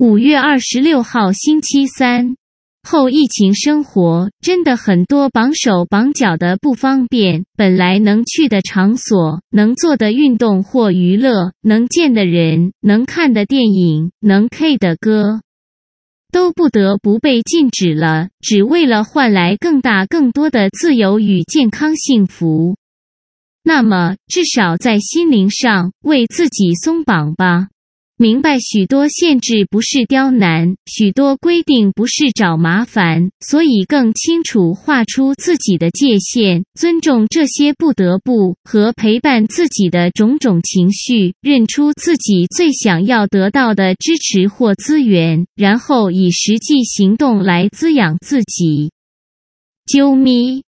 五月二十六号星期三，后疫情生活真的很多绑手绑脚的不方便，本来能去的场所、能做的运动或娱乐、能见的人、能看的电影、能 K 的歌，都不得不被禁止了，只为了换来更大更多的自由与健康幸福。那么，至少在心灵上为自己松绑吧。明白许多限制不是刁难，许多规定不是找麻烦，所以更清楚画出自己的界限，尊重这些不得不和陪伴自己的种种情绪，认出自己最想要得到的支持或资源，然后以实际行动来滋养自己。啾咪。